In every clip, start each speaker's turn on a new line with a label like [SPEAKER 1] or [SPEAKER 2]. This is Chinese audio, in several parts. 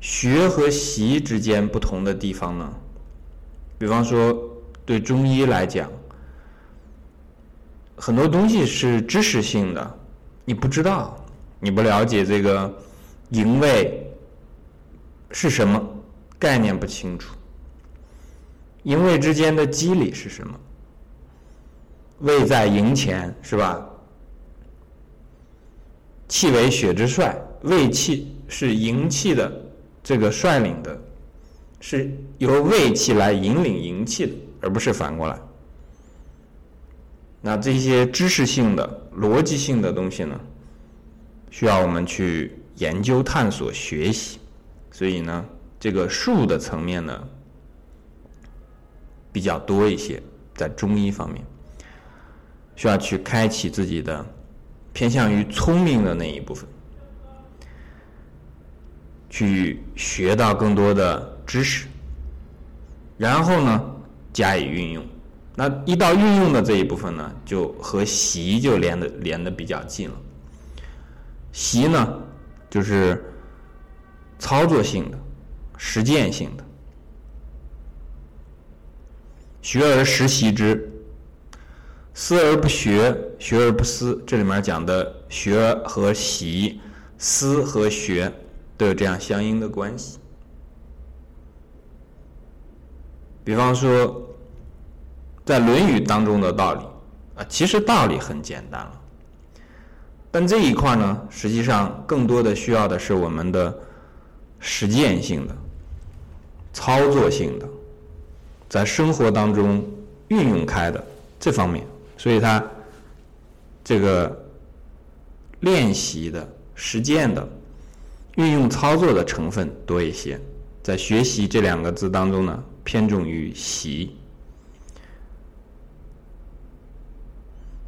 [SPEAKER 1] 学和习之间不同的地方呢？比方说，对中医来讲，很多东西是知识性的，你不知道，你不了解这个营卫是什么，概念不清楚。营卫之间的机理是什么？卫在营前，是吧？气为血之帅，卫气是营气的这个率领的，是由胃气来引领营气的，而不是反过来。那这些知识性的、逻辑性的东西呢，需要我们去研究、探索、学习。所以呢，这个术的层面呢，比较多一些，在中医方面。需要去开启自己的偏向于聪明的那一部分，去学到更多的知识，然后呢加以运用。那一到运用的这一部分呢，就和习就连的连的比较近了。习呢就是操作性的、实践性的，学而时习之。思而不学，学而不思。这里面讲的学和习、思和学都有这样相应的关系。比方说，在《论语》当中的道理啊，其实道理很简单了，但这一块呢，实际上更多的需要的是我们的实践性的、操作性的，在生活当中运用开的这方面。所以它这个练习的、实践的、运用操作的成分多一些，在学习这两个字当中呢，偏重于习。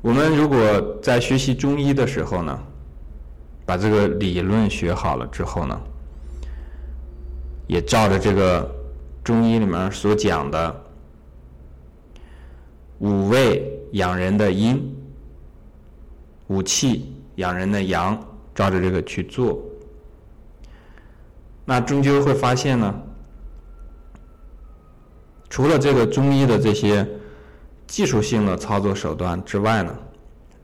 [SPEAKER 1] 我们如果在学习中医的时候呢，把这个理论学好了之后呢，也照着这个中医里面所讲的五味。养人的阴，五气养人的阳，照着这个去做，那终究会发现呢，除了这个中医的这些技术性的操作手段之外呢，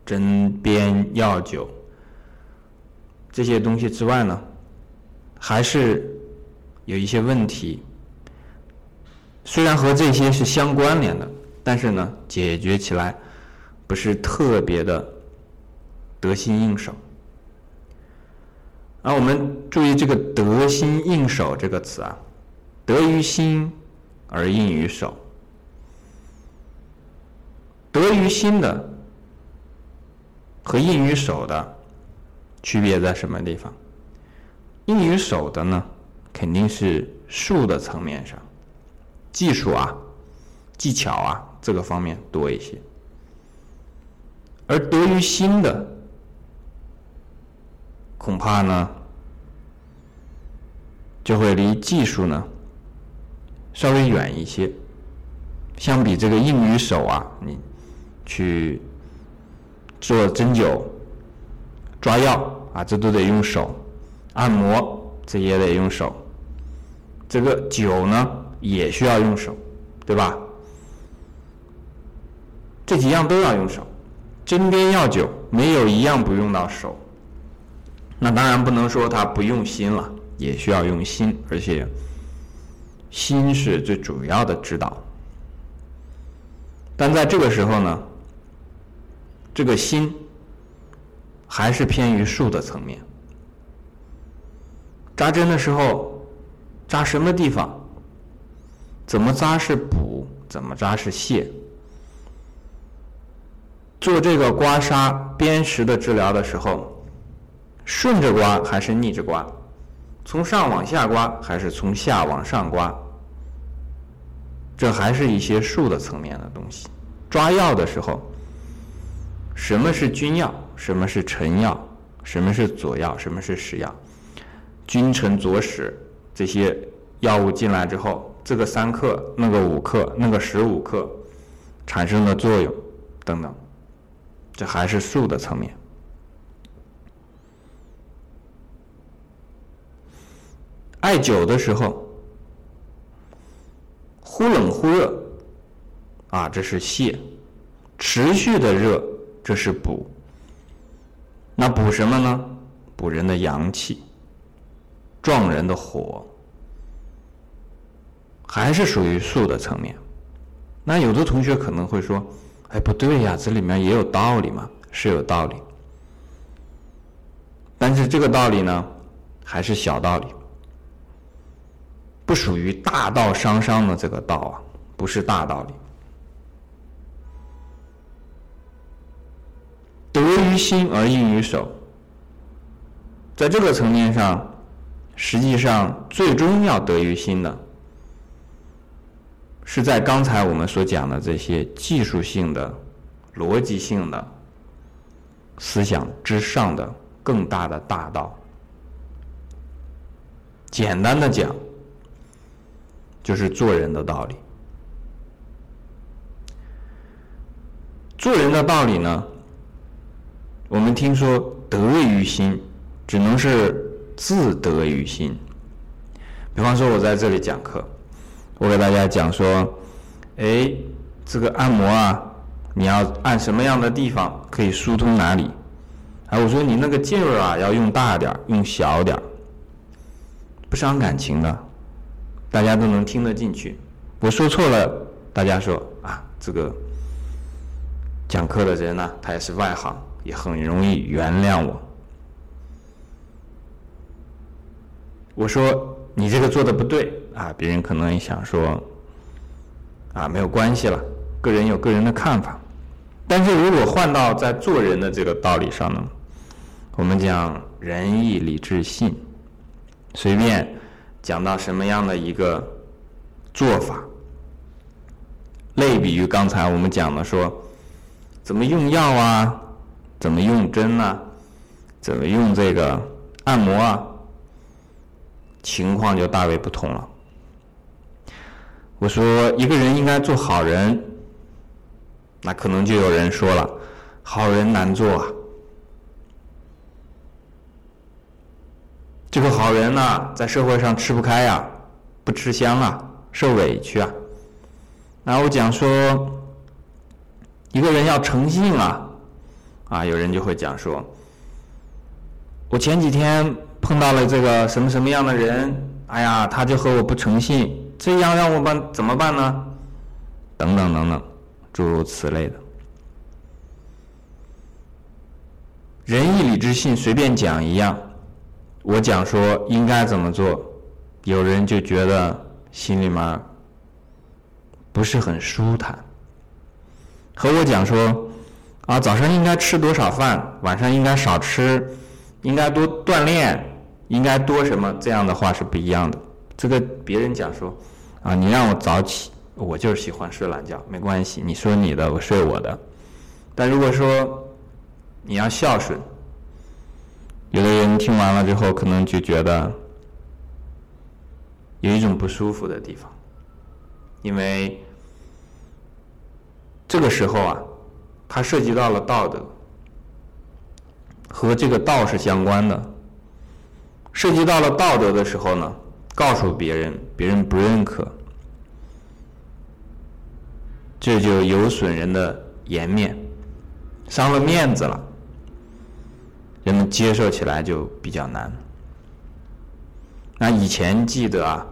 [SPEAKER 1] 针砭药酒这些东西之外呢，还是有一些问题，虽然和这些是相关联的。但是呢，解决起来不是特别的得心应手。而我们注意这个“得心应手”这个词啊，“得于心而应于手”。得于心的和应于手的区别在什么地方？应于手的呢，肯定是术的层面上，技术啊，技巧啊。这个方面多一些，而得于心的，恐怕呢，就会离技术呢稍微远一些。相比这个硬于手啊，你去做针灸、抓药啊，这都得用手；按摩这也得用手；这个灸呢也需要用手，对吧？这几样都要用手，针砭药灸没有一样不用到手。那当然不能说他不用心了，也需要用心，而且心是最主要的指导。但在这个时候呢，这个心还是偏于术的层面。扎针的时候，扎什么地方？怎么扎是补？怎么扎是泻？做这个刮痧砭石的治疗的时候，顺着刮还是逆着刮？从上往下刮还是从下往上刮？这还是一些术的层面的东西。抓药的时候，什么是君药？什么是臣药？什么是佐药？什么是使药？君臣佐使这些药物进来之后，这个三克，那个五克，那个十五克产生的作用等等。这还是术的层面。艾灸的时候，忽冷忽热，啊，这是泻；持续的热，这是补。那补什么呢？补人的阳气，壮人的火，还是属于素的层面。那有的同学可能会说：“哎，不对呀，这里面也有道理嘛，是有道理。但是这个道理呢，还是小道理。”不属于大道伤伤的这个道啊，不是大道理。得于心而应于手，在这个层面上，实际上最终要得于心的，是在刚才我们所讲的这些技术性的、逻辑性的思想之上的更大的大道。简单的讲。就是做人的道理。做人的道理呢，我们听说得于心，只能是自得于心。比方说，我在这里讲课，我给大家讲说，哎，这个按摩啊，你要按什么样的地方可以疏通哪里？啊，我说你那个劲儿啊，要用大点儿，用小点儿，不伤感情的。大家都能听得进去，我说错了，大家说啊，这个讲课的人呢，他也是外行，也很容易原谅我。我说你这个做的不对啊，别人可能也想说啊，没有关系了，个人有个人的看法。但是如果换到在做人的这个道理上呢，我们讲仁义礼智信，随便。讲到什么样的一个做法？类比于刚才我们讲的说，怎么用药啊，怎么用针啊，怎么用这个按摩啊，情况就大为不同了。我说一个人应该做好人，那可能就有人说了，好人难做啊。这个好人呢，在社会上吃不开呀，不吃香啊，受委屈啊。那我讲说，一个人要诚信啊，啊，有人就会讲说，我前几天碰到了这个什么什么样的人，哎呀，他就和我不诚信，这样让我办怎么办呢？等等等等，诸如此类的，仁义礼智信，随便讲一样。我讲说应该怎么做，有人就觉得心里面不是很舒坦。和我讲说啊，早上应该吃多少饭，晚上应该少吃，应该多锻炼，应该多什么，这样的话是不一样的。这个别人讲说啊，你让我早起，我就是喜欢睡懒觉，没关系，你说你的，我睡我的。但如果说你要孝顺。有的人听完了之后，可能就觉得有一种不舒服的地方，因为这个时候啊，它涉及到了道德，和这个道是相关的。涉及到了道德的时候呢，告诉别人，别人不认可，这就有损人的颜面，伤了面子了。人们接受起来就比较难。那以前记得啊，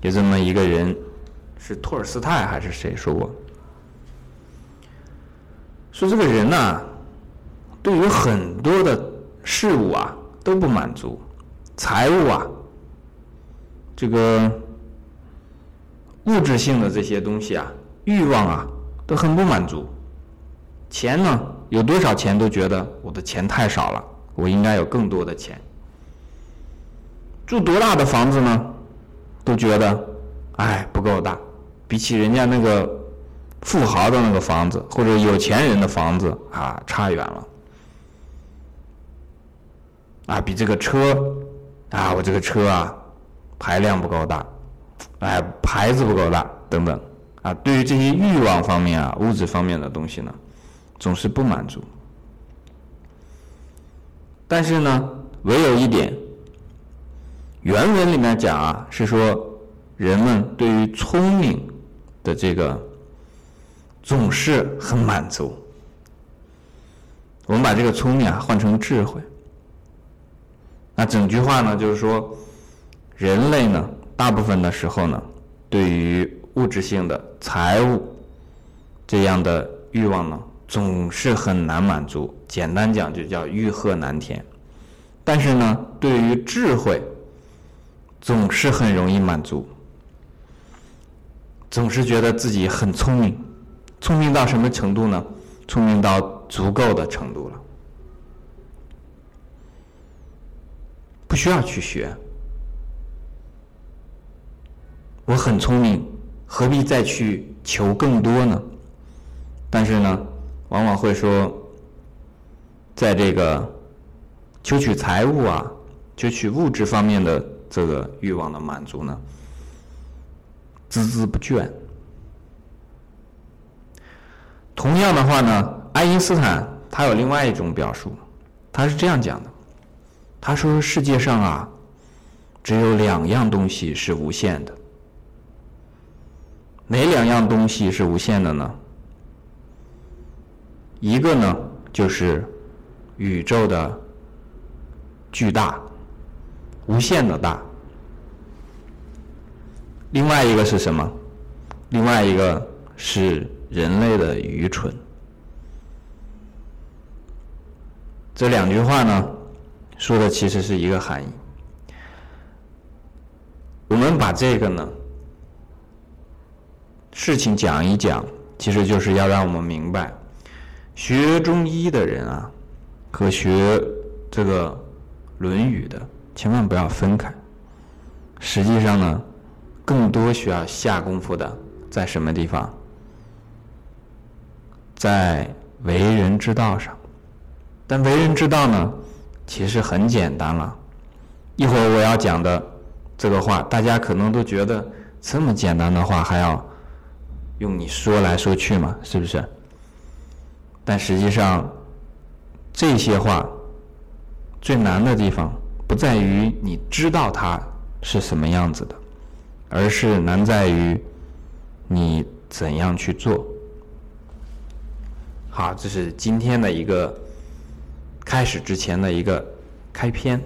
[SPEAKER 1] 有这么一个人，是托尔斯泰还是谁说过？说这个人呢，对于很多的事物啊都不满足，财务啊，这个物质性的这些东西啊，欲望啊都很不满足，钱呢？有多少钱都觉得我的钱太少了，我应该有更多的钱。住多大的房子呢？都觉得，哎，不够大，比起人家那个富豪的那个房子或者有钱人的房子啊，差远了。啊，比这个车，啊，我这个车啊，排量不够大，哎，牌子不够大，等等。啊，对于这些欲望方面啊，物质方面的东西呢？总是不满足，但是呢，唯有一点，原文里面讲啊，是说人们对于聪明的这个总是很满足。我们把这个聪明啊换成智慧，那整句话呢就是说，人类呢大部分的时候呢，对于物质性的财物这样的欲望呢，总是很难满足。简单讲就叫欲壑难填。但是呢，对于智慧，总是很容易满足，总是觉得自己很聪明，聪明到什么程度呢？聪明到足够的程度了，不需要去学。我很聪明，何必再去求更多呢？但是呢，往往会说，在这个求取财物啊、求取物质方面的这个欲望的满足呢，孜孜不倦。同样的话呢，爱因斯坦他有另外一种表述，他是这样讲的：他说世界上啊，只有两样东西是无限的。哪两样东西是无限的呢？一个呢就是宇宙的巨大，无限的大；另外一个是什么？另外一个是。人类的愚蠢，这两句话呢，说的其实是一个含义。我们把这个呢事情讲一讲，其实就是要让我们明白，学中医的人啊，和学这个《论语》的，千万不要分开。实际上呢，更多需要下功夫的在什么地方？在为人之道上，但为人之道呢，其实很简单了。一会儿我要讲的这个话，大家可能都觉得这么简单的话还要用你说来说去嘛，是不是？但实际上，这些话最难的地方不在于你知道它是什么样子的，而是难在于你怎样去做。好，这是今天的一个开始之前的一个开篇。